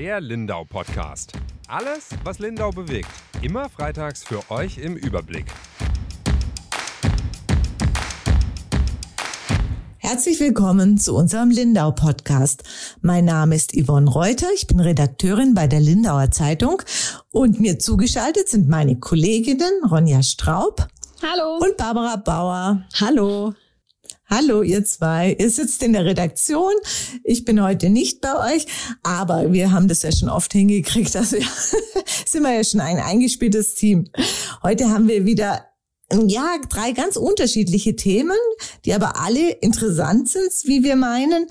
Der Lindau Podcast. Alles, was Lindau bewegt. Immer freitags für euch im Überblick. Herzlich willkommen zu unserem Lindau Podcast. Mein Name ist Yvonne Reuter, ich bin Redakteurin bei der Lindauer Zeitung und mir zugeschaltet sind meine Kolleginnen Ronja Straub. Hallo. Und Barbara Bauer. Hallo. Hallo, ihr zwei. Ihr sitzt in der Redaktion. Ich bin heute nicht bei euch, aber wir haben das ja schon oft hingekriegt. Also ja, sind wir ja schon ein eingespieltes Team. Heute haben wir wieder ja, drei ganz unterschiedliche Themen, die aber alle interessant sind, wie wir meinen.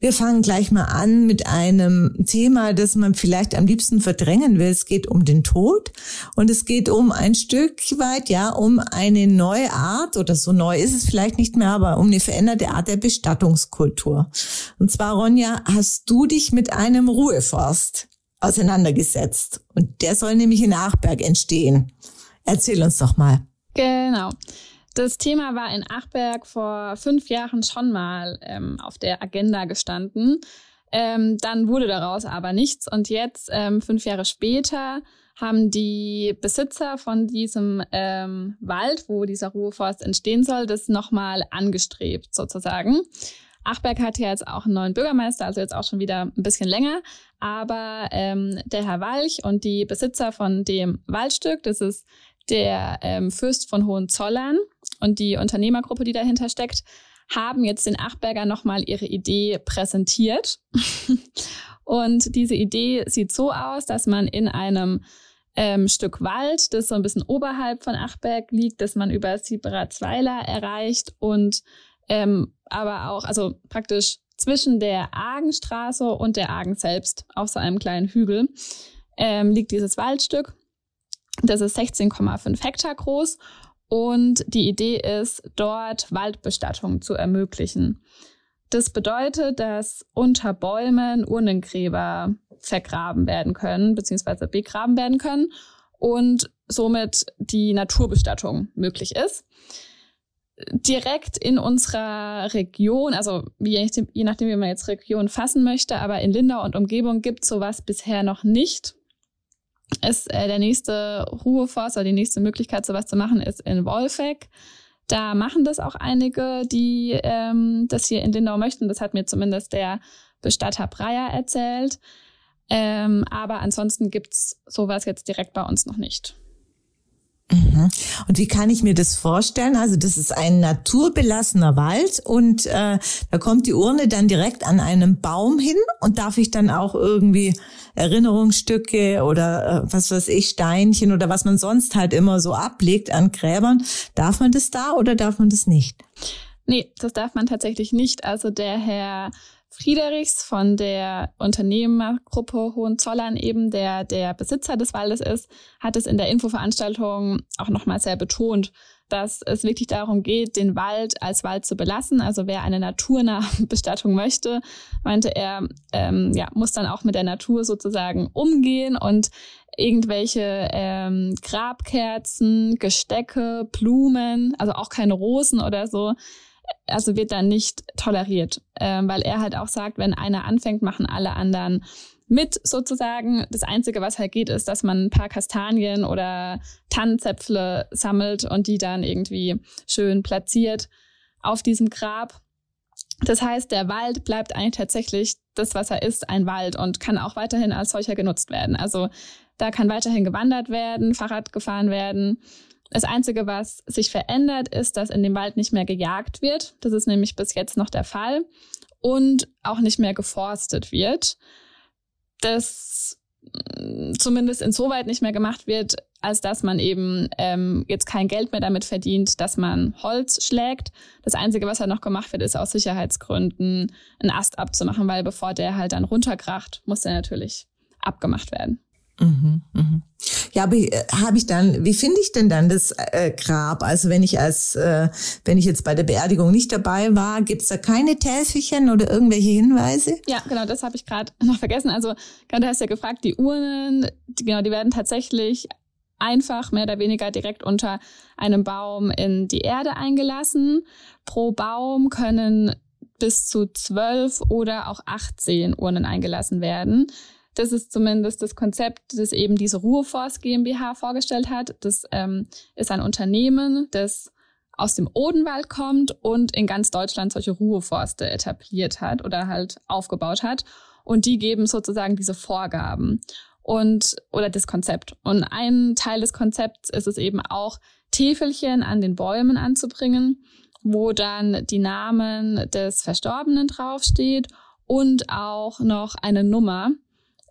Wir fangen gleich mal an mit einem Thema, das man vielleicht am liebsten verdrängen will. Es geht um den Tod und es geht um ein Stück weit, ja, um eine neue Art oder so neu ist es vielleicht nicht mehr, aber um eine veränderte Art der Bestattungskultur. Und zwar, Ronja, hast du dich mit einem Ruheforst auseinandergesetzt und der soll nämlich in Achberg entstehen. Erzähl uns doch mal. Genau. Das Thema war in Achberg vor fünf Jahren schon mal ähm, auf der Agenda gestanden. Ähm, dann wurde daraus aber nichts. Und jetzt, ähm, fünf Jahre später, haben die Besitzer von diesem ähm, Wald, wo dieser Ruheforst entstehen soll, das nochmal angestrebt sozusagen. Achberg hat ja jetzt auch einen neuen Bürgermeister, also jetzt auch schon wieder ein bisschen länger. Aber ähm, der Herr Walch und die Besitzer von dem Waldstück, das ist der ähm, Fürst von Hohenzollern und die Unternehmergruppe, die dahinter steckt, haben jetzt den Achberger nochmal ihre Idee präsentiert. und diese Idee sieht so aus, dass man in einem ähm, Stück Wald, das so ein bisschen oberhalb von Achberg liegt, dass man über Sieberazweiler erreicht und ähm, aber auch, also praktisch zwischen der Argenstraße und der Argen selbst auf so einem kleinen Hügel ähm, liegt dieses Waldstück. Das ist 16,5 Hektar groß und die Idee ist, dort Waldbestattung zu ermöglichen. Das bedeutet, dass unter Bäumen Urnengräber vergraben werden können, beziehungsweise begraben werden können und somit die Naturbestattung möglich ist. Direkt in unserer Region, also je, nachdem, wie man jetzt Region fassen möchte, aber in Lindau und Umgebung gibt sowas bisher noch nicht ist äh, der nächste Ruheforst oder die nächste Möglichkeit, sowas zu machen, ist in Wolfegg. Da machen das auch einige, die ähm, das hier in Lindau möchten. Das hat mir zumindest der Bestatter Breyer erzählt. Ähm, aber ansonsten gibt's sowas jetzt direkt bei uns noch nicht. Mhm. Und wie kann ich mir das vorstellen? Also das ist ein naturbelassener Wald und äh, da kommt die Urne dann direkt an einem Baum hin und darf ich dann auch irgendwie Erinnerungsstücke oder äh, was weiß ich, Steinchen oder was man sonst halt immer so ablegt an Gräbern, darf man das da oder darf man das nicht? Nee, das darf man tatsächlich nicht. Also der Herr Friedrichs von der Unternehmergruppe Hohenzollern eben, der der Besitzer des Waldes ist, hat es in der Infoveranstaltung auch nochmal sehr betont, dass es wirklich darum geht, den Wald als Wald zu belassen. Also wer eine naturnahe Bestattung möchte, meinte er, ähm, ja, muss dann auch mit der Natur sozusagen umgehen und irgendwelche ähm, Grabkerzen, Gestecke, Blumen, also auch keine Rosen oder so, also wird dann nicht toleriert, äh, weil er halt auch sagt, wenn einer anfängt, machen alle anderen mit sozusagen. Das Einzige, was halt geht, ist, dass man ein paar Kastanien oder Tannenzäpfle sammelt und die dann irgendwie schön platziert auf diesem Grab. Das heißt, der Wald bleibt eigentlich tatsächlich das, was er ist, ein Wald und kann auch weiterhin als solcher genutzt werden. Also da kann weiterhin gewandert werden, Fahrrad gefahren werden. Das Einzige, was sich verändert, ist, dass in dem Wald nicht mehr gejagt wird. Das ist nämlich bis jetzt noch der Fall. Und auch nicht mehr geforstet wird. Das mm, zumindest insoweit nicht mehr gemacht wird, als dass man eben ähm, jetzt kein Geld mehr damit verdient, dass man Holz schlägt. Das Einzige, was halt noch gemacht wird, ist aus Sicherheitsgründen einen Ast abzumachen, weil bevor der halt dann runterkracht, muss der natürlich abgemacht werden. Mhm, mhm. Ja, aber äh, habe ich dann, wie finde ich denn dann das äh, Grab? Also wenn ich als, äh, wenn ich jetzt bei der Beerdigung nicht dabei war, gibt's da keine Täfelchen oder irgendwelche Hinweise? Ja, genau, das habe ich gerade noch vergessen. Also gerade hast ja gefragt, die Urnen, die, genau, die werden tatsächlich einfach mehr oder weniger direkt unter einem Baum in die Erde eingelassen. Pro Baum können bis zu zwölf oder auch 18 Urnen eingelassen werden. Das ist zumindest das Konzept, das eben diese Ruheforst GmbH vorgestellt hat. Das ähm, ist ein Unternehmen, das aus dem Odenwald kommt und in ganz Deutschland solche Ruheforste etabliert hat oder halt aufgebaut hat. Und die geben sozusagen diese Vorgaben und oder das Konzept. Und ein Teil des Konzepts ist es eben auch, Täfelchen an den Bäumen anzubringen, wo dann die Namen des Verstorbenen draufsteht und auch noch eine Nummer,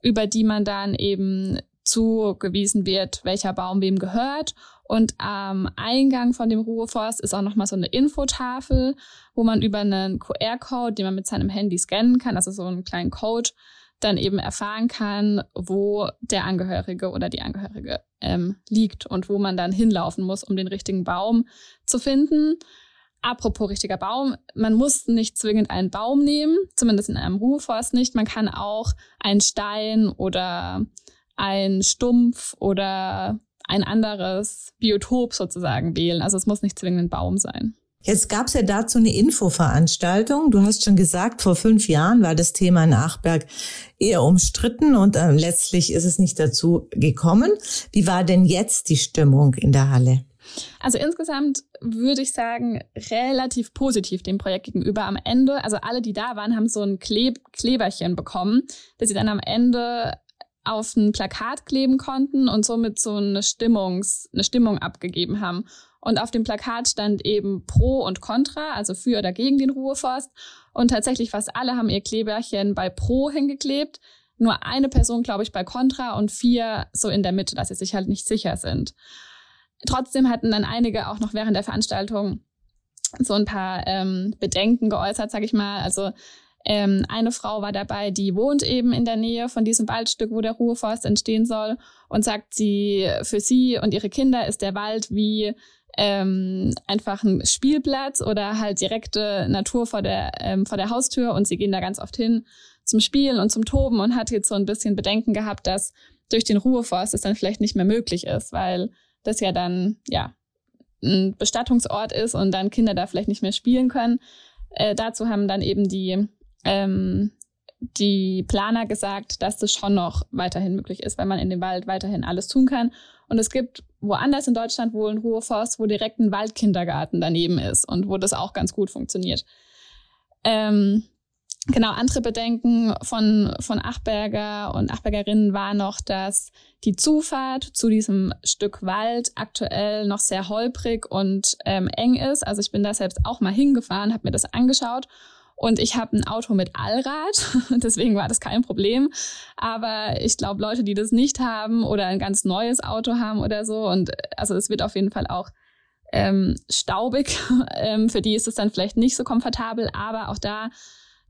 über die man dann eben zugewiesen wird, welcher Baum wem gehört. Und am Eingang von dem Ruheforst ist auch nochmal so eine Infotafel, wo man über einen QR-Code, den man mit seinem Handy scannen kann, also so einen kleinen Code, dann eben erfahren kann, wo der Angehörige oder die Angehörige ähm, liegt und wo man dann hinlaufen muss, um den richtigen Baum zu finden. Apropos richtiger Baum, man muss nicht zwingend einen Baum nehmen, zumindest in einem Ruheforst nicht. Man kann auch einen Stein oder ein Stumpf oder ein anderes Biotop sozusagen wählen. Also es muss nicht zwingend ein Baum sein. Jetzt gab es ja dazu eine Infoveranstaltung. Du hast schon gesagt, vor fünf Jahren war das Thema Nachberg eher umstritten und äh, letztlich ist es nicht dazu gekommen. Wie war denn jetzt die Stimmung in der Halle? Also insgesamt würde ich sagen, relativ positiv dem Projekt gegenüber. Am Ende, also alle, die da waren, haben so ein Kleb Kleberchen bekommen, das sie dann am Ende auf ein Plakat kleben konnten und somit so eine, Stimmungs, eine Stimmung abgegeben haben. Und auf dem Plakat stand eben Pro und Contra, also für oder gegen den Ruheforst. Und tatsächlich fast alle haben ihr Kleberchen bei Pro hingeklebt. Nur eine Person, glaube ich, bei Contra und vier so in der Mitte, dass sie sich halt nicht sicher sind. Trotzdem hatten dann einige auch noch während der Veranstaltung so ein paar ähm, Bedenken geäußert, sage ich mal. Also ähm, eine Frau war dabei, die wohnt eben in der Nähe von diesem Waldstück, wo der Ruheforst entstehen soll und sagt, sie für sie und ihre Kinder ist der Wald wie ähm, einfach ein Spielplatz oder halt direkte Natur vor der ähm, vor der Haustür und sie gehen da ganz oft hin zum Spielen und zum Toben und hat jetzt so ein bisschen Bedenken gehabt, dass durch den Ruheforst es dann vielleicht nicht mehr möglich ist, weil das ja dann, ja, ein Bestattungsort ist und dann Kinder da vielleicht nicht mehr spielen können. Äh, dazu haben dann eben die, ähm, die Planer gesagt, dass das schon noch weiterhin möglich ist, weil man in dem Wald weiterhin alles tun kann. Und es gibt woanders in Deutschland wohl einen Ruheforst, wo direkt ein Waldkindergarten daneben ist und wo das auch ganz gut funktioniert. Ähm, Genau, andere Bedenken von, von Achberger und Achbergerinnen war noch, dass die Zufahrt zu diesem Stück Wald aktuell noch sehr holprig und ähm, eng ist. Also ich bin da selbst auch mal hingefahren, habe mir das angeschaut und ich habe ein Auto mit Allrad, deswegen war das kein Problem. Aber ich glaube, Leute, die das nicht haben oder ein ganz neues Auto haben oder so, und also es wird auf jeden Fall auch ähm, staubig, ähm, für die ist es dann vielleicht nicht so komfortabel, aber auch da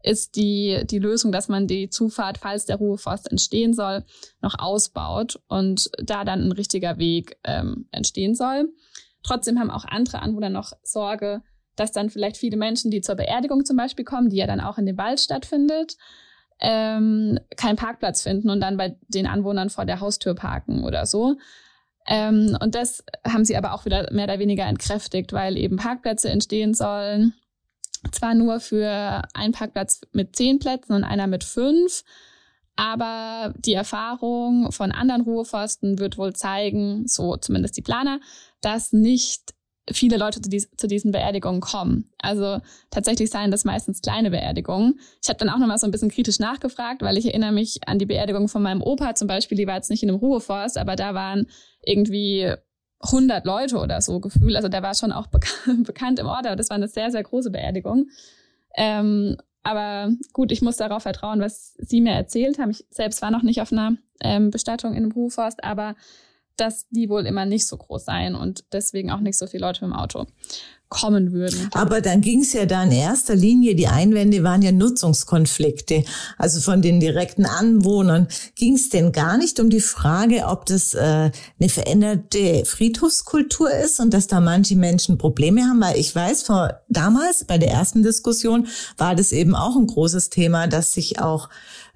ist die, die Lösung, dass man die Zufahrt, falls der Ruheforst entstehen soll, noch ausbaut und da dann ein richtiger Weg ähm, entstehen soll. Trotzdem haben auch andere Anwohner noch Sorge, dass dann vielleicht viele Menschen, die zur Beerdigung zum Beispiel kommen, die ja dann auch in dem Wald stattfindet, ähm, keinen Parkplatz finden und dann bei den Anwohnern vor der Haustür parken oder so. Ähm, und das haben sie aber auch wieder mehr oder weniger entkräftigt, weil eben Parkplätze entstehen sollen zwar nur für einen Parkplatz mit zehn Plätzen und einer mit fünf, aber die Erfahrung von anderen Ruheforsten wird wohl zeigen, so zumindest die Planer, dass nicht viele Leute zu, dies, zu diesen Beerdigungen kommen. Also tatsächlich seien das meistens kleine Beerdigungen. Ich habe dann auch nochmal so ein bisschen kritisch nachgefragt, weil ich erinnere mich an die Beerdigung von meinem Opa zum Beispiel, die war jetzt nicht in einem Ruheforst, aber da waren irgendwie 100 Leute oder so Gefühl. Also der war schon auch bek bekannt im Ort, aber das war eine sehr, sehr große Beerdigung. Ähm, aber gut, ich muss darauf vertrauen, was Sie mir erzählt haben. Ich selbst war noch nicht auf einer ähm, Bestattung in einem Ruheforst, aber dass die wohl immer nicht so groß seien und deswegen auch nicht so viele Leute im Auto kommen würden. Aber dann ging es ja da in erster Linie, die Einwände waren ja Nutzungskonflikte. Also von den direkten Anwohnern ging es denn gar nicht um die Frage, ob das äh, eine veränderte Friedhofskultur ist und dass da manche Menschen Probleme haben, weil ich weiß, vor damals bei der ersten Diskussion war das eben auch ein großes Thema, dass sich auch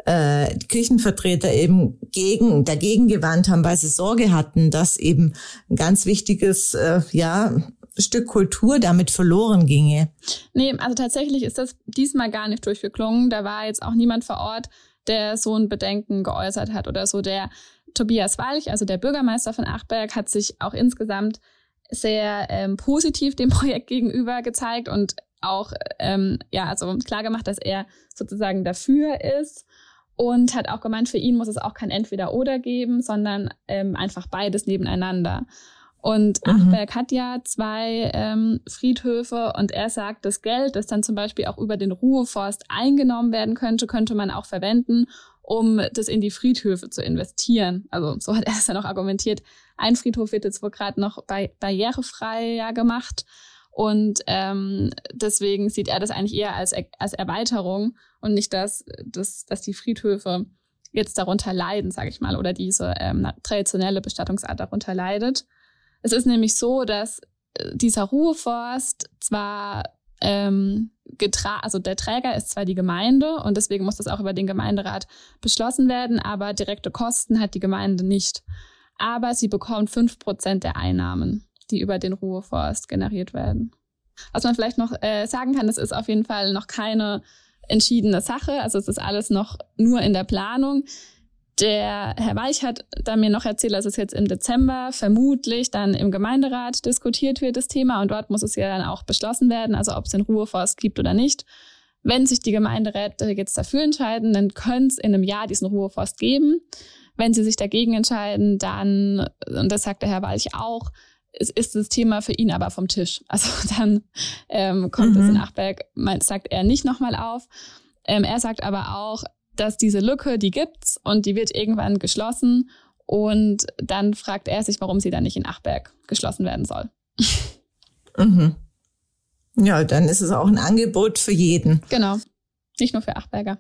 äh, Kirchenvertreter eben gegen, dagegen gewandt haben, weil sie Sorge hatten, dass eben ein ganz wichtiges, äh, ja, Stück Kultur damit verloren ginge. Nee, also tatsächlich ist das diesmal gar nicht durchgeklungen. Da war jetzt auch niemand vor Ort, der so ein Bedenken geäußert hat oder so. Der Tobias Walch, also der Bürgermeister von Achberg, hat sich auch insgesamt sehr ähm, positiv dem Projekt gegenüber gezeigt und auch ähm, ja also klar gemacht, dass er sozusagen dafür ist und hat auch gemeint, für ihn muss es auch kein Entweder-Oder geben, sondern ähm, einfach beides nebeneinander. Und mhm. Achberg hat ja zwei ähm, Friedhöfe und er sagt, das Geld, das dann zum Beispiel auch über den Ruheforst eingenommen werden könnte, könnte man auch verwenden, um das in die Friedhöfe zu investieren. Also so hat er es dann auch argumentiert. Ein Friedhof wird jetzt wohl gerade noch bei, barrierefrei ja gemacht. Und ähm, deswegen sieht er das eigentlich eher als, als Erweiterung und nicht, dass, dass, dass die Friedhöfe jetzt darunter leiden, sage ich mal, oder diese ähm, traditionelle Bestattungsart darunter leidet. Es ist nämlich so, dass äh, dieser Ruheforst zwar ähm, getra also der Träger ist zwar die Gemeinde und deswegen muss das auch über den Gemeinderat beschlossen werden, aber direkte Kosten hat die Gemeinde nicht. Aber sie bekommt fünf Prozent der Einnahmen, die über den Ruheforst generiert werden. Was man vielleicht noch äh, sagen kann, es ist auf jeden Fall noch keine entschiedene Sache. Also es ist alles noch nur in der Planung. Der Herr Weich hat dann mir noch erzählt, dass es jetzt im Dezember vermutlich dann im Gemeinderat diskutiert wird, das Thema. Und dort muss es ja dann auch beschlossen werden, also ob es den Ruheforst gibt oder nicht. Wenn sich die Gemeinderäte jetzt dafür entscheiden, dann könnte es in einem Jahr diesen Ruheforst geben. Wenn sie sich dagegen entscheiden, dann, und das sagt der Herr Walch auch, ist, ist das Thema für ihn aber vom Tisch. Also dann ähm, kommt mhm. es in Achberg, sagt er nicht nochmal auf. Ähm, er sagt aber auch, dass diese Lücke, die gibt's und die wird irgendwann geschlossen. Und dann fragt er sich, warum sie dann nicht in Achberg geschlossen werden soll. Mhm. Ja, dann ist es auch ein Angebot für jeden. Genau. Nicht nur für Achberger.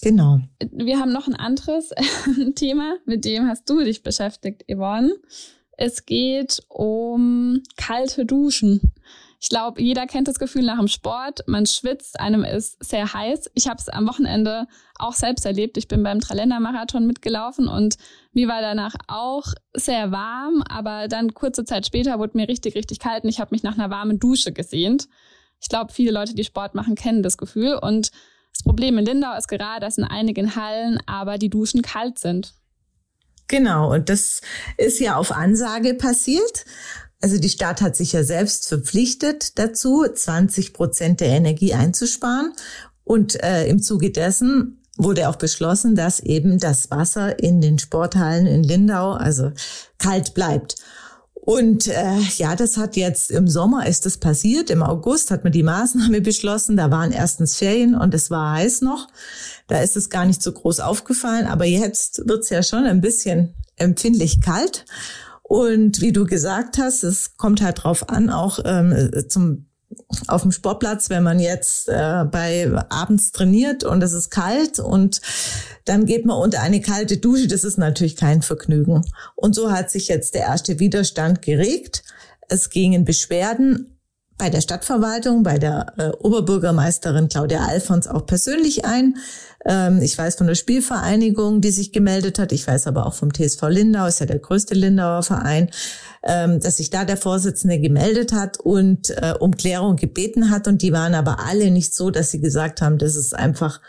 Genau. Wir haben noch ein anderes Thema, mit dem hast du dich beschäftigt, Yvonne. Es geht um kalte Duschen. Ich glaube, jeder kennt das Gefühl nach dem Sport. Man schwitzt, einem ist sehr heiß. Ich habe es am Wochenende auch selbst erlebt. Ich bin beim Tralender-Marathon mitgelaufen und mir war danach auch sehr warm, aber dann kurze Zeit später wurde mir richtig, richtig kalt und ich habe mich nach einer warmen Dusche gesehnt. Ich glaube, viele Leute, die Sport machen, kennen das Gefühl. Und das Problem in Lindau ist gerade, dass in einigen Hallen aber die Duschen kalt sind. Genau, und das ist ja auf Ansage passiert. Also die Stadt hat sich ja selbst verpflichtet dazu, 20 Prozent der Energie einzusparen. Und äh, im Zuge dessen wurde auch beschlossen, dass eben das Wasser in den Sporthallen in Lindau also kalt bleibt. Und äh, ja, das hat jetzt im Sommer ist das passiert. Im August hat man die Maßnahme beschlossen. Da waren erstens Ferien und es war heiß noch. Da ist es gar nicht so groß aufgefallen. Aber jetzt wird's ja schon ein bisschen empfindlich kalt. Und wie du gesagt hast, es kommt halt drauf an, auch ähm, zum auf dem Sportplatz, wenn man jetzt äh, bei abends trainiert und es ist kalt und dann geht man unter eine kalte Dusche, das ist natürlich kein Vergnügen. Und so hat sich jetzt der erste Widerstand geregt. Es gingen Beschwerden bei der Stadtverwaltung, bei der äh, Oberbürgermeisterin Claudia Alfons auch persönlich ein. Ähm, ich weiß von der Spielvereinigung, die sich gemeldet hat. Ich weiß aber auch vom TSV Lindau, ist ja der größte Lindauer Verein, ähm, dass sich da der Vorsitzende gemeldet hat und äh, um Klärung gebeten hat. Und die waren aber alle nicht so, dass sie gesagt haben, das ist einfach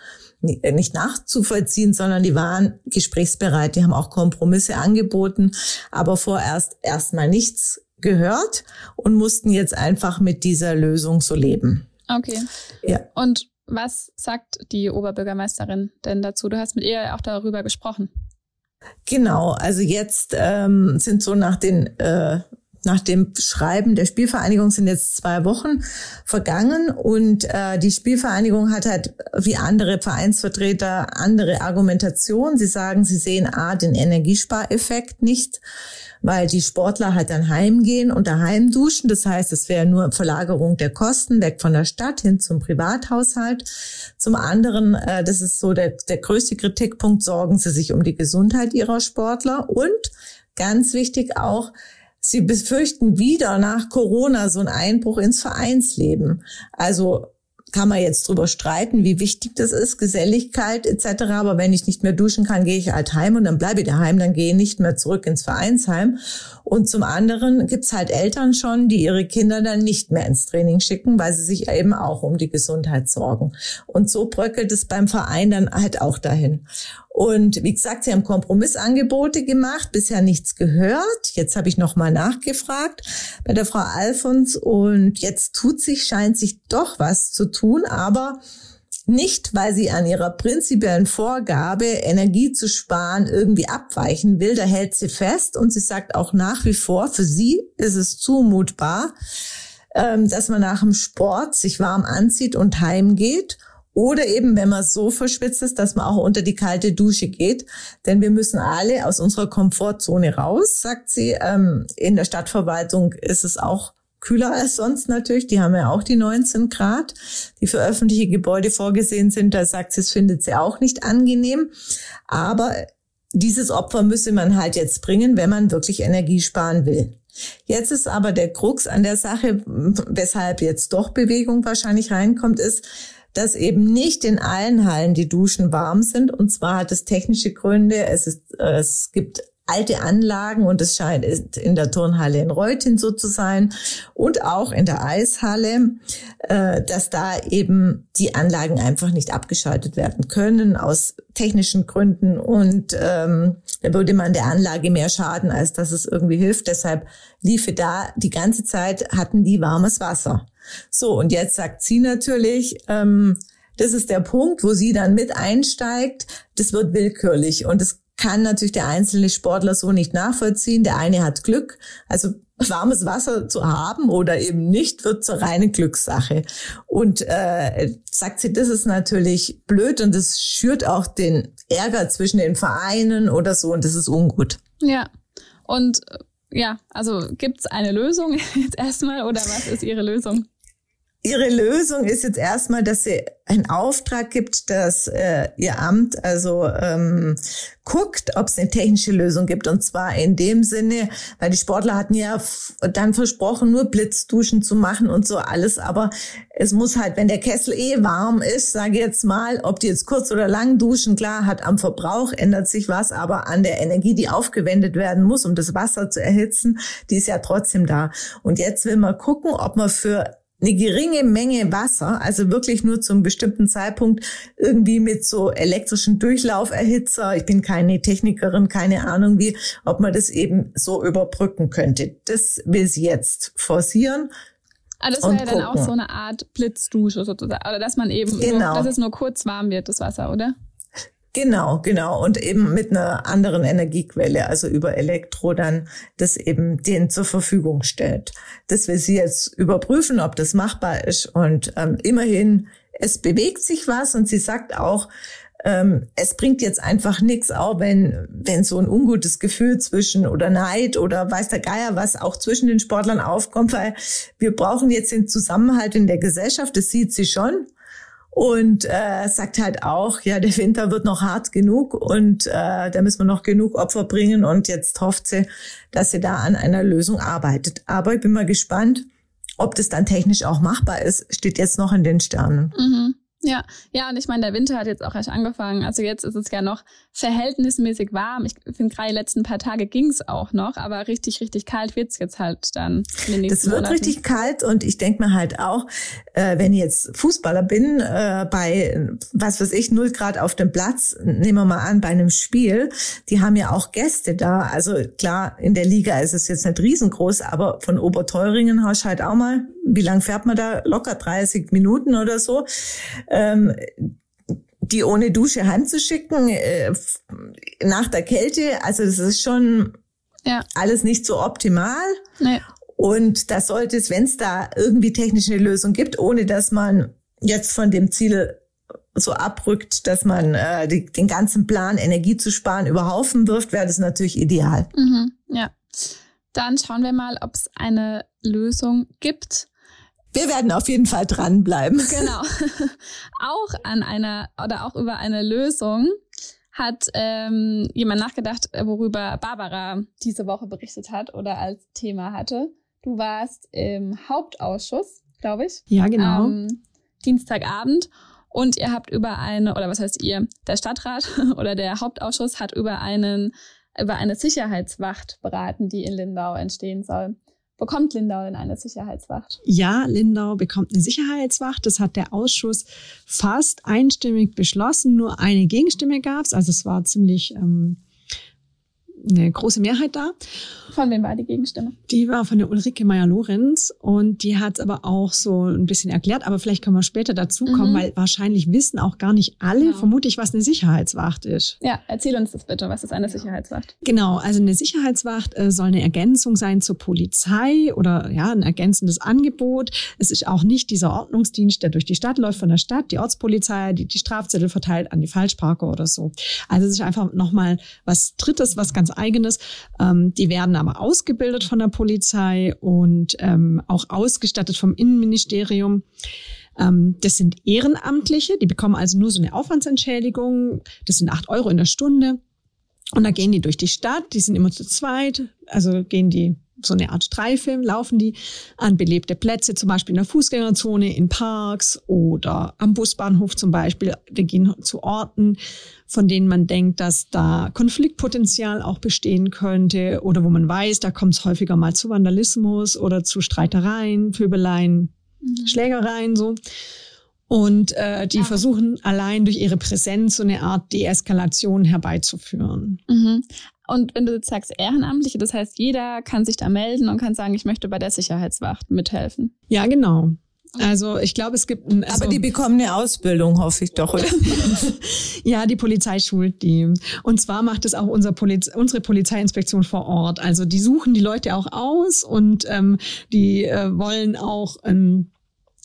nicht nachzuvollziehen, sondern die waren gesprächsbereit, die haben auch Kompromisse angeboten, aber vorerst erstmal nichts gehört und mussten jetzt einfach mit dieser Lösung so leben. Okay. Ja. Und was sagt die Oberbürgermeisterin denn dazu? Du hast mit ihr auch darüber gesprochen. Genau, also jetzt ähm, sind so nach den äh, nach dem Schreiben der Spielvereinigung sind jetzt zwei Wochen vergangen und äh, die Spielvereinigung hat halt wie andere Vereinsvertreter andere Argumentation. Sie sagen, sie sehen A, den Energiespareffekt nicht, weil die Sportler halt dann heimgehen und daheim duschen. Das heißt, es wäre nur Verlagerung der Kosten weg von der Stadt hin zum Privathaushalt. Zum anderen, äh, das ist so der, der größte Kritikpunkt, sorgen sie sich um die Gesundheit ihrer Sportler und ganz wichtig auch, Sie befürchten wieder nach Corona so einen Einbruch ins Vereinsleben. Also kann man jetzt drüber streiten, wie wichtig das ist, Geselligkeit etc. Aber wenn ich nicht mehr duschen kann, gehe ich halt heim und dann bleibe ich daheim, dann gehe ich nicht mehr zurück ins Vereinsheim. Und zum anderen gibt's halt Eltern schon, die ihre Kinder dann nicht mehr ins Training schicken, weil sie sich eben auch um die Gesundheit sorgen. Und so bröckelt es beim Verein dann halt auch dahin. Und wie gesagt, sie haben Kompromissangebote gemacht, bisher nichts gehört. Jetzt habe ich nochmal nachgefragt bei der Frau Alfons und jetzt tut sich, scheint sich doch was zu tun, aber nicht, weil sie an ihrer prinzipiellen Vorgabe, Energie zu sparen, irgendwie abweichen will. Da hält sie fest und sie sagt auch nach wie vor, für sie ist es zumutbar, ähm, dass man nach dem Sport sich warm anzieht und heimgeht oder eben, wenn man so verschwitzt ist, dass man auch unter die kalte Dusche geht. Denn wir müssen alle aus unserer Komfortzone raus, sagt sie. Ähm, in der Stadtverwaltung ist es auch kühler als sonst natürlich. Die haben ja auch die 19 Grad, die für öffentliche Gebäude vorgesehen sind. Da sagt sie, es findet sie auch nicht angenehm. Aber dieses Opfer müsse man halt jetzt bringen, wenn man wirklich Energie sparen will. Jetzt ist aber der Krux an der Sache, weshalb jetzt doch Bewegung wahrscheinlich reinkommt, ist, dass eben nicht in allen Hallen die Duschen warm sind. Und zwar hat es technische Gründe. Es, ist, es gibt alte Anlagen und es scheint in der Turnhalle in Reutin so zu sein und auch in der Eishalle, äh, dass da eben die Anlagen einfach nicht abgeschaltet werden können aus technischen Gründen und ähm, da würde man der Anlage mehr schaden, als dass es irgendwie hilft. Deshalb liefe da die ganze Zeit, hatten die warmes Wasser. So, und jetzt sagt sie natürlich, ähm, das ist der Punkt, wo sie dann mit einsteigt. Das wird willkürlich und das kann natürlich der einzelne Sportler so nicht nachvollziehen. Der eine hat Glück, also warmes Wasser zu haben oder eben nicht, wird zur reinen Glückssache. Und äh, sagt sie, das ist natürlich blöd und das schürt auch den Ärger zwischen den Vereinen oder so und das ist ungut. Ja, und äh, ja, also gibt's eine Lösung jetzt erstmal oder was ist Ihre Lösung? Ihre Lösung ist jetzt erstmal, dass sie einen Auftrag gibt, dass äh, ihr Amt also ähm, guckt, ob es eine technische Lösung gibt. Und zwar in dem Sinne, weil die Sportler hatten ja dann versprochen, nur Blitzduschen zu machen und so alles. Aber es muss halt, wenn der Kessel eh warm ist, sage jetzt mal, ob die jetzt kurz oder lang duschen, klar, hat am Verbrauch ändert sich was, aber an der Energie, die aufgewendet werden muss, um das Wasser zu erhitzen, die ist ja trotzdem da. Und jetzt will man gucken, ob man für eine geringe Menge Wasser, also wirklich nur zum bestimmten Zeitpunkt irgendwie mit so elektrischen Durchlauferhitzer. Ich bin keine Technikerin, keine Ahnung wie, ob man das eben so überbrücken könnte. Das will sie jetzt forcieren. Ah, das wäre ja dann auch so eine Art Blitzdusche sozusagen. Oder dass man eben, genau. nur, dass es nur kurz warm wird, das Wasser, oder? Genau, genau. Und eben mit einer anderen Energiequelle, also über Elektro dann das eben den zur Verfügung stellt. Das will sie jetzt überprüfen, ob das machbar ist. Und ähm, immerhin, es bewegt sich was und sie sagt auch, ähm, es bringt jetzt einfach nichts, auch wenn, wenn so ein ungutes Gefühl zwischen oder Neid oder weiß der Geier was auch zwischen den Sportlern aufkommt, weil wir brauchen jetzt den Zusammenhalt in der Gesellschaft, das sieht sie schon und äh, sagt halt auch, ja, der Winter wird noch hart genug und äh, da müssen wir noch genug Opfer bringen und jetzt hofft sie, dass sie da an einer Lösung arbeitet. Aber ich bin mal gespannt, ob das dann technisch auch machbar ist, steht jetzt noch in den Sternen. Mhm. Ja, ja, und ich meine, der Winter hat jetzt auch erst angefangen. Also jetzt ist es ja noch verhältnismäßig warm. Ich finde, gerade die letzten paar Tage ging es auch noch, aber richtig, richtig kalt wird's jetzt halt dann in den nächsten Das wird Monaten. richtig kalt und ich denke mir halt auch, äh, wenn ich jetzt Fußballer bin, äh, bei, was weiß ich, null Grad auf dem Platz, nehmen wir mal an, bei einem Spiel, die haben ja auch Gäste da. Also klar, in der Liga ist es jetzt nicht riesengroß, aber von Oberteuringen hast du halt auch mal, wie lang fährt man da? Locker 30 Minuten oder so ähm, die ohne Dusche heimzuschicken äh, nach der Kälte. Also das ist schon ja. alles nicht so optimal. Nee. Und da sollte es, wenn es da irgendwie technische Lösung gibt, ohne dass man jetzt von dem Ziel so abrückt, dass man äh, die, den ganzen Plan, Energie zu sparen, über Haufen wirft, wäre das natürlich ideal. Mhm, ja. Dann schauen wir mal, ob es eine Lösung gibt. Wir werden auf jeden Fall dranbleiben. Genau. auch an einer oder auch über eine Lösung hat ähm, jemand nachgedacht, worüber Barbara diese Woche berichtet hat oder als Thema hatte. Du warst im Hauptausschuss, glaube ich. Ja, genau. Ähm, Dienstagabend und ihr habt über eine, oder was heißt ihr, der Stadtrat oder der Hauptausschuss hat über einen, über eine Sicherheitswacht beraten, die in Lindau entstehen soll. Bekommt Lindau denn eine Sicherheitswacht? Ja, Lindau bekommt eine Sicherheitswacht. Das hat der Ausschuss fast einstimmig beschlossen. Nur eine Gegenstimme gab es. Also es war ziemlich ähm, eine große Mehrheit da. Von wem war die Gegenstimme? Die war von der Ulrike Meyer-Lorenz und die hat aber auch so ein bisschen erklärt, aber vielleicht können wir später dazu kommen, mhm. weil wahrscheinlich wissen auch gar nicht alle, ja. vermute ich, was eine Sicherheitswacht ist. Ja, erzähl uns das bitte. Was ist eine Sicherheitswacht? Genau, also eine Sicherheitswacht äh, soll eine Ergänzung sein zur Polizei oder ja, ein ergänzendes Angebot. Es ist auch nicht dieser Ordnungsdienst, der durch die Stadt läuft von der Stadt, die Ortspolizei, die die Strafzettel verteilt an die Falschparker oder so. Also es ist einfach nochmal was Drittes, was ganz eigenes. Ähm, die werden aber ausgebildet von der Polizei und ähm, auch ausgestattet vom Innenministerium. Ähm, das sind Ehrenamtliche, die bekommen also nur so eine Aufwandsentschädigung. Das sind acht Euro in der Stunde. Und da gehen die durch die Stadt, die sind immer zu zweit, also gehen die so eine Art Streife, laufen die an belebte Plätze, zum Beispiel in der Fußgängerzone, in Parks oder am Busbahnhof zum Beispiel. Die gehen zu Orten, von denen man denkt, dass da Konfliktpotenzial auch bestehen könnte oder wo man weiß, da kommt es häufiger mal zu Vandalismus oder zu Streitereien, Pöbeleien, mhm. Schlägereien so. Und äh, die Aha. versuchen allein durch ihre Präsenz so eine Art Deeskalation herbeizuführen. Mhm. Und wenn du jetzt sagst Ehrenamtliche, das heißt, jeder kann sich da melden und kann sagen, ich möchte bei der Sicherheitswacht mithelfen. Ja, genau. Also ich glaube, es gibt ein, also Aber die bekommen eine Ausbildung, hoffe ich doch, oder? ja, die Polizei schult die. Und zwar macht es auch unser Poliz unsere Polizeiinspektion vor Ort. Also die suchen die Leute auch aus und ähm, die äh, wollen auch ähm,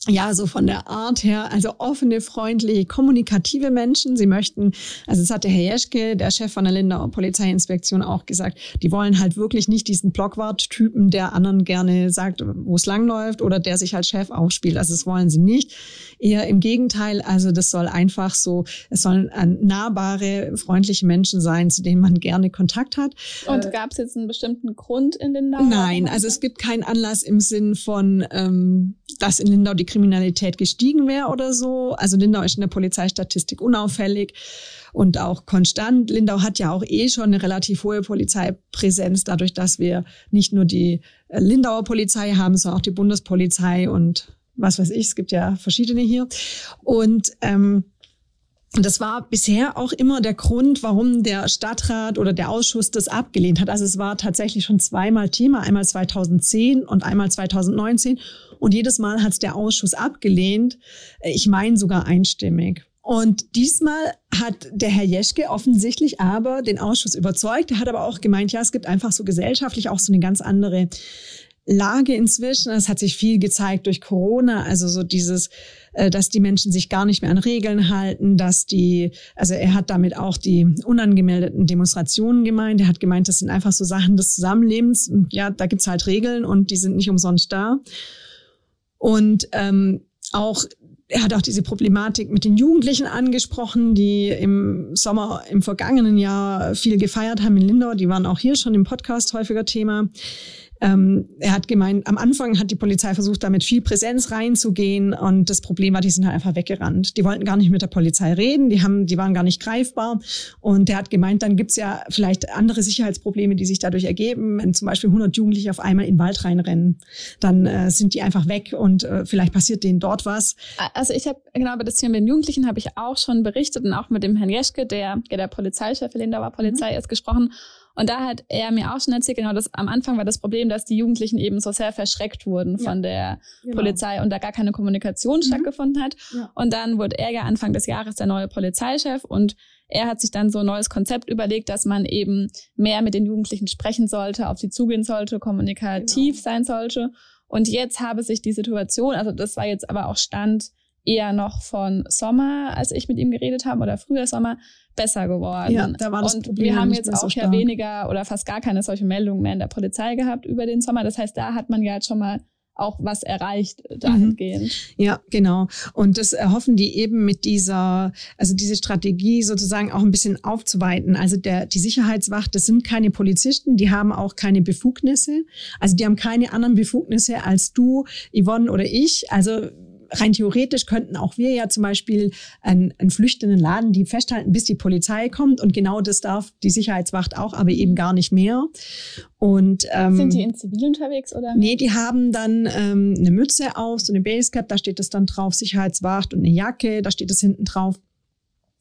ja, so von der Art her, also offene, freundliche, kommunikative Menschen. Sie möchten, also das hat der Herr Jeschke, der Chef von der Lindauer Polizeiinspektion auch gesagt, die wollen halt wirklich nicht diesen Blockwart-Typen, der anderen gerne sagt, wo es langläuft oder der sich als Chef aufspielt. Also das wollen sie nicht. Eher im Gegenteil, also das soll einfach so, es sollen nahbare, freundliche Menschen sein, zu denen man gerne Kontakt hat. Und äh, gab es jetzt einen bestimmten Grund in Lindau? Nein, also es gibt keinen Anlass im Sinn von, ähm, dass in Lindau die Kriminalität gestiegen wäre oder so. Also Lindau ist in der Polizeistatistik unauffällig und auch konstant. Lindau hat ja auch eh schon eine relativ hohe Polizeipräsenz, dadurch, dass wir nicht nur die äh, Lindauer Polizei haben, sondern auch die Bundespolizei und was weiß ich, es gibt ja verschiedene hier. Und ähm, das war bisher auch immer der Grund, warum der Stadtrat oder der Ausschuss das abgelehnt hat. Also es war tatsächlich schon zweimal Thema, einmal 2010 und einmal 2019. Und jedes Mal hat es der Ausschuss abgelehnt. Ich meine sogar einstimmig. Und diesmal hat der Herr Jeschke offensichtlich aber den Ausschuss überzeugt. Er hat aber auch gemeint, ja, es gibt einfach so gesellschaftlich auch so eine ganz andere Lage inzwischen. Es hat sich viel gezeigt durch Corona, also so dieses, äh, dass die Menschen sich gar nicht mehr an Regeln halten, dass die, also er hat damit auch die unangemeldeten Demonstrationen gemeint. Er hat gemeint, das sind einfach so Sachen des Zusammenlebens. Ja, da gibt's halt Regeln und die sind nicht umsonst da. Und ähm, auch er hat auch diese Problematik mit den Jugendlichen angesprochen, die im Sommer im vergangenen Jahr viel gefeiert haben in Lindau. Die waren auch hier schon im Podcast häufiger Thema. Ähm, er hat gemeint, am Anfang hat die Polizei versucht, da mit viel Präsenz reinzugehen und das Problem war, die sind halt einfach weggerannt. Die wollten gar nicht mit der Polizei reden, die haben, die waren gar nicht greifbar und er hat gemeint, dann gibt's ja vielleicht andere Sicherheitsprobleme, die sich dadurch ergeben, wenn zum Beispiel 100 Jugendliche auf einmal in den Wald reinrennen, dann äh, sind die einfach weg und äh, vielleicht passiert denen dort was. Also ich habe genau über das Thema mit den Jugendlichen habe ich auch schon berichtet und auch mit dem Herrn Jeschke, der, der Polizeichef der Lindauer Polizei mhm. ist gesprochen und da hat er mir auch schon erzählt, genau das am Anfang war das Problem, dass die Jugendlichen eben so sehr verschreckt wurden ja, von der genau. Polizei und da gar keine Kommunikation mhm. stattgefunden hat. Ja. Und dann wurde er ja Anfang des Jahres der neue Polizeichef und er hat sich dann so ein neues Konzept überlegt, dass man eben mehr mit den Jugendlichen sprechen sollte, auf sie zugehen sollte, kommunikativ genau. sein sollte. Und jetzt habe sich die Situation, also das war jetzt aber auch Stand eher noch von Sommer, als ich mit ihm geredet habe, oder früher Sommer, besser geworden. Ja, da war das und Problem wir haben jetzt auch so ja weniger oder fast gar keine solche Meldungen mehr in der Polizei gehabt über den Sommer. Das heißt, da hat man ja jetzt schon mal auch was erreicht dahingehend. Mhm. Ja, genau. Und das erhoffen die eben mit dieser, also diese Strategie sozusagen auch ein bisschen aufzuweiten. Also der, die Sicherheitswacht, das sind keine Polizisten, die haben auch keine Befugnisse. Also die haben keine anderen Befugnisse als du, Yvonne oder ich. Also rein theoretisch könnten auch wir ja zum Beispiel einen, einen flüchtenden Laden, die festhalten, bis die Polizei kommt. Und genau das darf die Sicherheitswacht auch, aber eben gar nicht mehr. Und, ähm, Sind die in Zivil unterwegs oder? Nee, die haben dann ähm, eine Mütze auf, so eine Basecap, da steht das dann drauf, Sicherheitswacht und eine Jacke, da steht das hinten drauf.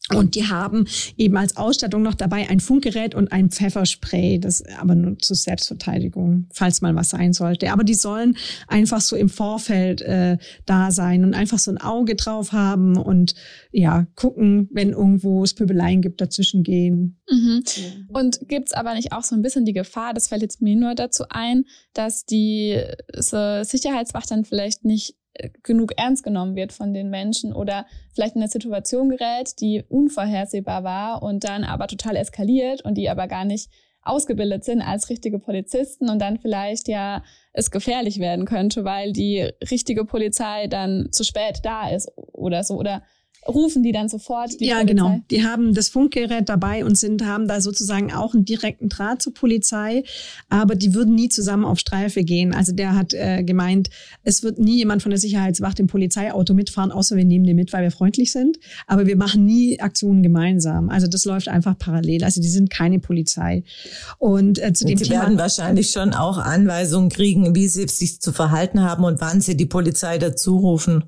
Und die haben eben als Ausstattung noch dabei ein Funkgerät und ein Pfefferspray, das aber nur zur Selbstverteidigung, falls mal was sein sollte. Aber die sollen einfach so im Vorfeld äh, da sein und einfach so ein Auge drauf haben und ja, gucken, wenn irgendwo es Pöbeleien gibt, dazwischen gehen. Mhm. Und gibt's aber nicht auch so ein bisschen die Gefahr, das fällt jetzt mir nur dazu ein, dass die so Sicherheitswacht dann vielleicht nicht genug ernst genommen wird von den Menschen oder vielleicht in eine Situation gerät, die unvorhersehbar war und dann aber total eskaliert und die aber gar nicht ausgebildet sind als richtige Polizisten und dann vielleicht ja es gefährlich werden könnte, weil die richtige Polizei dann zu spät da ist oder so. Oder rufen die dann sofort die Ja, Polizei? genau. Die haben das Funkgerät dabei und sind, haben da sozusagen auch einen direkten Draht zur Polizei, aber die würden nie zusammen auf Streife gehen. Also der hat äh, gemeint, es wird nie jemand von der Sicherheitswacht im Polizeiauto mitfahren, außer wir nehmen den mit, weil wir freundlich sind. Aber wir machen nie Aktionen gemeinsam. Also das läuft einfach parallel. Also die sind keine Polizei. Und äh, zu dem Sie werden wahrscheinlich schon auch Anweisungen kriegen, wie sie sich zu verhalten haben und wann sie die Polizei dazu rufen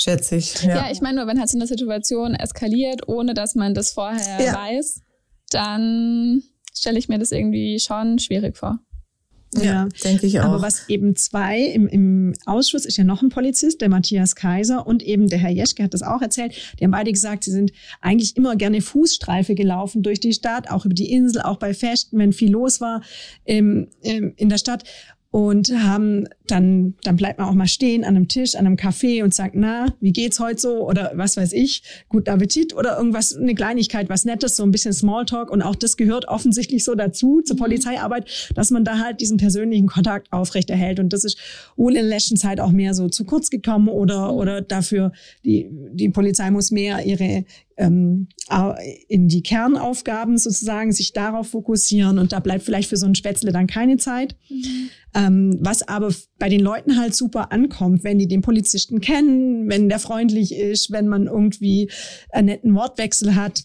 schätze ich. Ja, ja ich meine nur, wenn halt so eine Situation eskaliert, ohne dass man das vorher ja. weiß, dann stelle ich mir das irgendwie schon schwierig vor. Ja, ja, denke ich auch. Aber was eben zwei im, im Ausschuss ist ja noch ein Polizist, der Matthias Kaiser und eben der Herr Jeschke hat das auch erzählt. Die haben beide gesagt, sie sind eigentlich immer gerne Fußstreife gelaufen durch die Stadt, auch über die Insel, auch bei Festen, wenn viel los war im, im, in der Stadt und haben dann dann bleibt man auch mal stehen an einem Tisch an einem Café und sagt na wie geht's heute so oder was weiß ich guten Appetit oder irgendwas eine Kleinigkeit was Nettes so ein bisschen Smalltalk und auch das gehört offensichtlich so dazu zur mhm. Polizeiarbeit dass man da halt diesen persönlichen Kontakt aufrechterhält und das ist wohl in der letzten Zeit auch mehr so zu kurz gekommen oder mhm. oder dafür die die Polizei muss mehr ihre ähm, in die Kernaufgaben sozusagen sich darauf fokussieren und da bleibt vielleicht für so ein Spätzle dann keine Zeit. Mhm. Ähm, was aber bei den Leuten halt super ankommt, wenn die den Polizisten kennen, wenn der freundlich ist, wenn man irgendwie einen netten Wortwechsel hat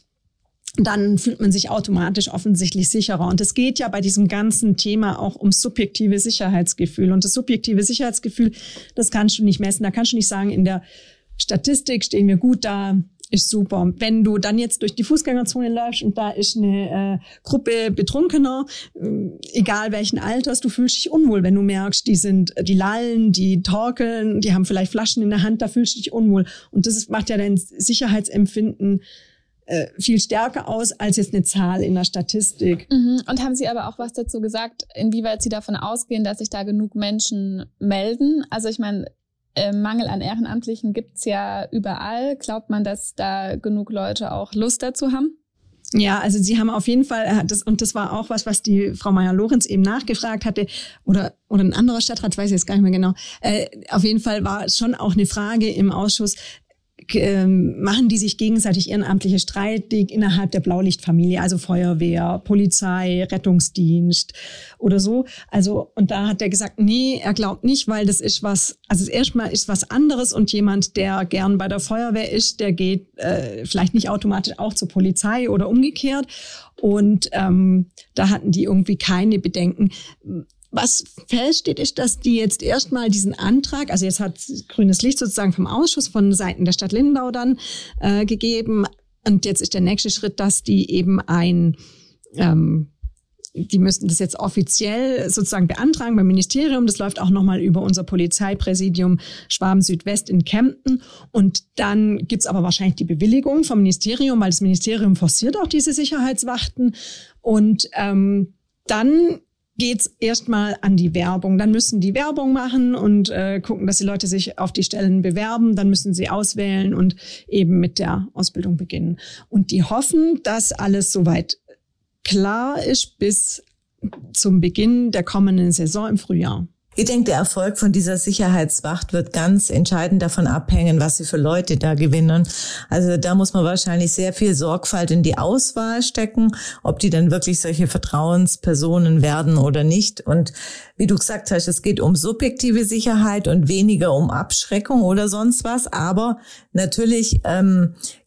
dann fühlt man sich automatisch offensichtlich sicherer. Und es geht ja bei diesem ganzen Thema auch um subjektive Sicherheitsgefühl. Und das subjektive Sicherheitsgefühl, das kannst du nicht messen. Da kannst du nicht sagen, in der Statistik stehen wir gut da, ist super. Wenn du dann jetzt durch die Fußgängerzone läufst und da ist eine äh, Gruppe Betrunkener, äh, egal welchen Alters, du fühlst dich unwohl, wenn du merkst, die sind, die lallen, die torkeln, die haben vielleicht Flaschen in der Hand, da fühlst du dich unwohl. Und das macht ja dein Sicherheitsempfinden äh, viel stärker aus als jetzt eine Zahl in der Statistik. Mhm. Und haben Sie aber auch was dazu gesagt, inwieweit Sie davon ausgehen, dass sich da genug Menschen melden? Also ich meine, äh, Mangel an Ehrenamtlichen gibt's ja überall. Glaubt man, dass da genug Leute auch Lust dazu haben? Ja, also sie haben auf jeden Fall, äh, das, und das war auch was, was die Frau Meyer-Lorenz eben nachgefragt hatte, oder, oder ein anderer Stadtrat, weiß ich jetzt gar nicht mehr genau. Äh, auf jeden Fall war schon auch eine Frage im Ausschuss, ähm, machen die sich gegenseitig ehrenamtliche streitig innerhalb der Blaulichtfamilie, also Feuerwehr, Polizei, Rettungsdienst oder so. Also, und da hat er gesagt, nee, er glaubt nicht, weil das ist was, also erstmal ist was anderes und jemand, der gern bei der Feuerwehr ist, der geht äh, vielleicht nicht automatisch auch zur Polizei oder umgekehrt. Und ähm, da hatten die irgendwie keine Bedenken. Was feststeht, ist, dass die jetzt erstmal diesen Antrag, also jetzt hat grünes Licht sozusagen vom Ausschuss von Seiten der Stadt Lindau dann äh, gegeben. Und jetzt ist der nächste Schritt, dass die eben ein ähm, die müssten das jetzt offiziell sozusagen beantragen beim Ministerium. Das läuft auch nochmal über unser Polizeipräsidium Schwaben Südwest in Kempten. Und dann gibt's aber wahrscheinlich die Bewilligung vom Ministerium, weil das Ministerium forciert auch diese Sicherheitswachten. Und ähm, dann geht's erstmal an die Werbung. Dann müssen die Werbung machen und äh, gucken, dass die Leute sich auf die Stellen bewerben. Dann müssen sie auswählen und eben mit der Ausbildung beginnen. Und die hoffen, dass alles soweit klar ist bis zum Beginn der kommenden Saison im Frühjahr. Ich denke, der Erfolg von dieser Sicherheitswacht wird ganz entscheidend davon abhängen, was sie für Leute da gewinnen. Also da muss man wahrscheinlich sehr viel Sorgfalt in die Auswahl stecken, ob die dann wirklich solche Vertrauenspersonen werden oder nicht. Und wie du gesagt hast, es geht um subjektive Sicherheit und weniger um Abschreckung oder sonst was. Aber natürlich ähm, äh,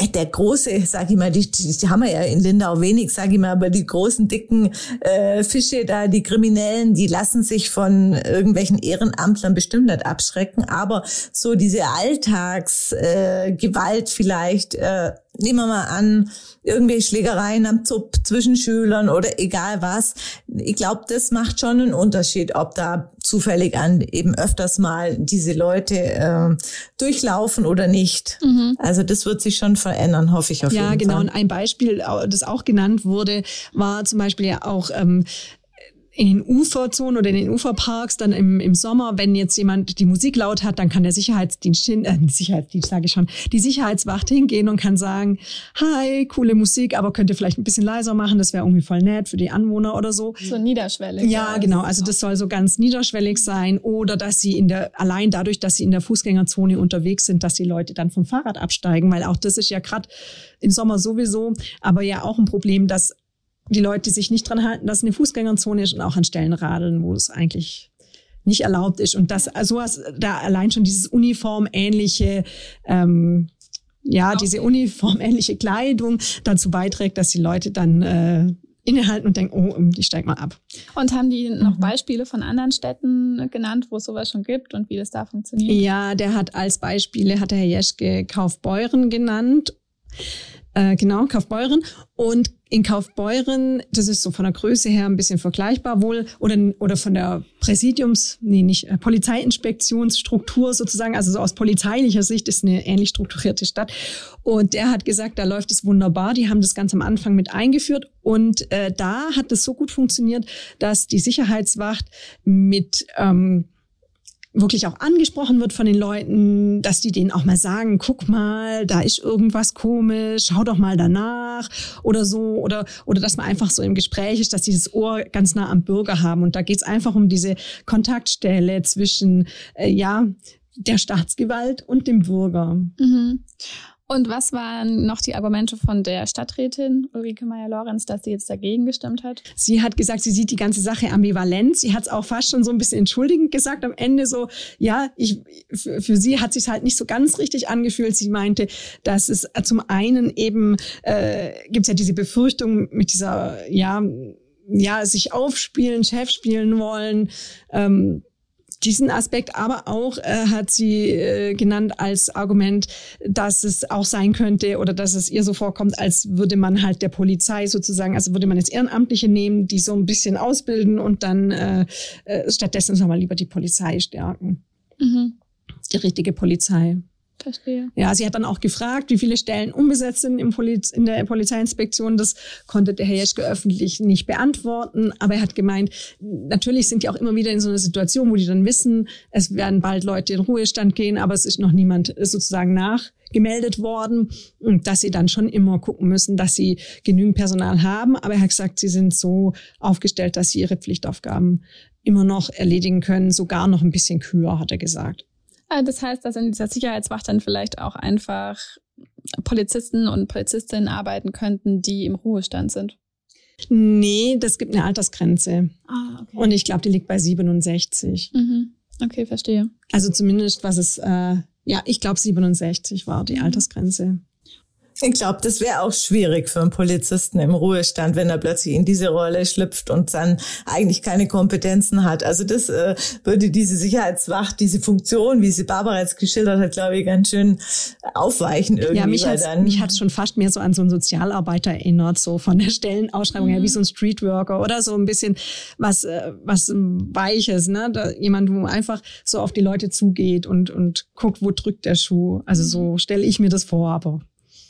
der große, sag ich mal, die, die, haben wir ja in Lindau wenig, sag ich mal, aber die großen, dicken äh, Fische da, die Kriminellen, die lassen sich von irgendwelchen Ehrenamtlern bestimmt nicht abschrecken, aber so diese Alltagsgewalt äh, Gewalt vielleicht, äh, nehmen wir mal an, irgendwelche Schlägereien am Zug zwischen Schülern oder egal was. Ich glaube, das macht schon einen Unterschied, ob da zufällig an eben öfters mal diese Leute äh, durchlaufen oder nicht. Mhm. Also das wird sich schon verändern, hoffe ich auf ja, jeden genau. Fall. Ja, genau. Und ein Beispiel, das auch genannt wurde, war zum Beispiel ja auch ähm, in den Uferzonen oder in den Uferparks dann im, im Sommer, wenn jetzt jemand die Musik laut hat, dann kann der Sicherheitsdienst hin, äh, Sicherheitsdienst sage ich schon, die Sicherheitswacht hingehen und kann sagen, hi, coole Musik, aber könnt ihr vielleicht ein bisschen leiser machen, das wäre irgendwie voll nett für die Anwohner oder so. So niederschwellig. Ja, genau, also das soll so ganz niederschwellig sein oder dass sie in der, allein dadurch, dass sie in der Fußgängerzone unterwegs sind, dass die Leute dann vom Fahrrad absteigen, weil auch das ist ja gerade im Sommer sowieso, aber ja auch ein Problem, dass die Leute sich nicht dran halten, dass eine Fußgängerzone ist und auch an Stellen radeln, wo es eigentlich nicht erlaubt ist. Und das, also da allein schon dieses uniformähnliche, ähm, ja, diese uniformähnliche Kleidung dazu beiträgt, dass die Leute dann äh, innehalten und denken, oh, ich steig mal ab. Und haben die noch mhm. Beispiele von anderen Städten genannt, wo es sowas schon gibt und wie das da funktioniert? Ja, der hat als Beispiele, hat der Herr Jeschke Kaufbeuren genannt. Äh, genau, Kaufbeuren. Und in Kaufbeuren, das ist so von der Größe her ein bisschen vergleichbar wohl, oder, oder von der Präsidiums, nee, nicht, äh, Polizeiinspektionsstruktur sozusagen, also so aus polizeilicher Sicht ist eine ähnlich strukturierte Stadt. Und der hat gesagt, da läuft es wunderbar. Die haben das ganz am Anfang mit eingeführt. Und äh, da hat es so gut funktioniert, dass die Sicherheitswacht mit ähm, wirklich auch angesprochen wird von den Leuten, dass die denen auch mal sagen, guck mal, da ist irgendwas komisch, schau doch mal danach oder so oder oder dass man einfach so im Gespräch ist, dass sie das Ohr ganz nah am Bürger haben und da geht's einfach um diese Kontaktstelle zwischen äh, ja der Staatsgewalt und dem Bürger. Mhm. Und was waren noch die Argumente von der Stadträtin Ulrike Meyer-Lorenz, dass sie jetzt dagegen gestimmt hat? Sie hat gesagt, sie sieht die ganze Sache ambivalent. Sie hat es auch fast schon so ein bisschen entschuldigend gesagt am Ende so, ja, ich, für, für sie hat sich halt nicht so ganz richtig angefühlt. Sie meinte, dass es zum einen eben, äh, gibt ja diese Befürchtung mit dieser, ja, ja, sich aufspielen, Chef spielen wollen, ähm, diesen Aspekt, aber auch äh, hat sie äh, genannt als Argument, dass es auch sein könnte oder dass es ihr so vorkommt, als würde man halt der Polizei sozusagen, also würde man jetzt Ehrenamtliche nehmen, die so ein bisschen ausbilden und dann äh, äh, stattdessen soll man lieber die Polizei stärken. Mhm. Die richtige Polizei. Verstehe. Ja, sie hat dann auch gefragt, wie viele Stellen unbesetzt sind im Poliz in der Polizeiinspektion. Das konnte der Herr Jeschke öffentlich nicht beantworten. Aber er hat gemeint, natürlich sind die auch immer wieder in so einer Situation, wo die dann wissen, es werden bald Leute in Ruhestand gehen, aber es ist noch niemand sozusagen nachgemeldet worden. Und dass sie dann schon immer gucken müssen, dass sie genügend Personal haben. Aber er hat gesagt, sie sind so aufgestellt, dass sie ihre Pflichtaufgaben immer noch erledigen können, sogar noch ein bisschen kühler, hat er gesagt. Ah, das heißt, dass in dieser Sicherheitswacht dann vielleicht auch einfach Polizisten und Polizistinnen arbeiten könnten, die im Ruhestand sind. Nee, das gibt eine Altersgrenze. Ah, okay. Und ich glaube, die liegt bei 67. Mhm. Okay, verstehe. Also zumindest was es, äh, ja, ich glaube 67 war die mhm. Altersgrenze. Ich glaube, das wäre auch schwierig für einen Polizisten im Ruhestand, wenn er plötzlich in diese Rolle schlüpft und dann eigentlich keine Kompetenzen hat. Also das äh, würde diese Sicherheitswacht, diese Funktion, wie sie Barbara jetzt geschildert hat, glaube ich, ganz schön aufweichen irgendwie. Ja, mich hat mich hat's schon fast mehr so an so einen Sozialarbeiter erinnert, so von der Stellenausschreibung her, wie so ein Streetworker oder so ein bisschen was äh, was Weiches, ne? Da, jemand, wo einfach so auf die Leute zugeht und und guckt, wo drückt der Schuh. Also so stelle ich mir das vor, aber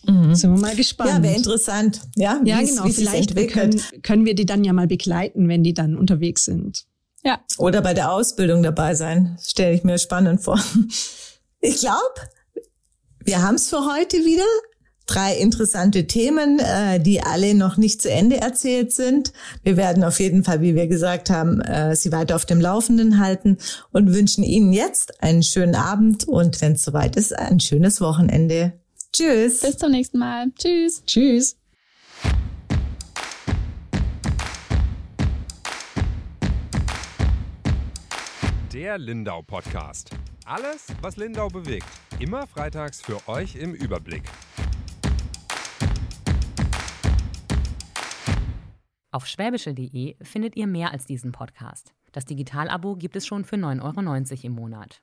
Mhm. Sind wir mal gespannt. Ja, wäre interessant. Ja, ja genau. Vielleicht können, können wir die dann ja mal begleiten, wenn die dann unterwegs sind. Ja. Oder bei der Ausbildung dabei sein. Stelle ich mir spannend vor. Ich glaube, wir haben es für heute wieder. drei interessante Themen, äh, die alle noch nicht zu Ende erzählt sind. Wir werden auf jeden Fall, wie wir gesagt haben, äh, Sie weiter auf dem Laufenden halten und wünschen Ihnen jetzt einen schönen Abend und wenn es soweit ist, ein schönes Wochenende. Tschüss. Bis zum nächsten Mal. Tschüss. Tschüss. Der Lindau Podcast. Alles, was Lindau bewegt. Immer freitags für euch im Überblick. Auf schwäbische.de findet ihr mehr als diesen Podcast. Das Digitalabo gibt es schon für 9,90 Euro im Monat.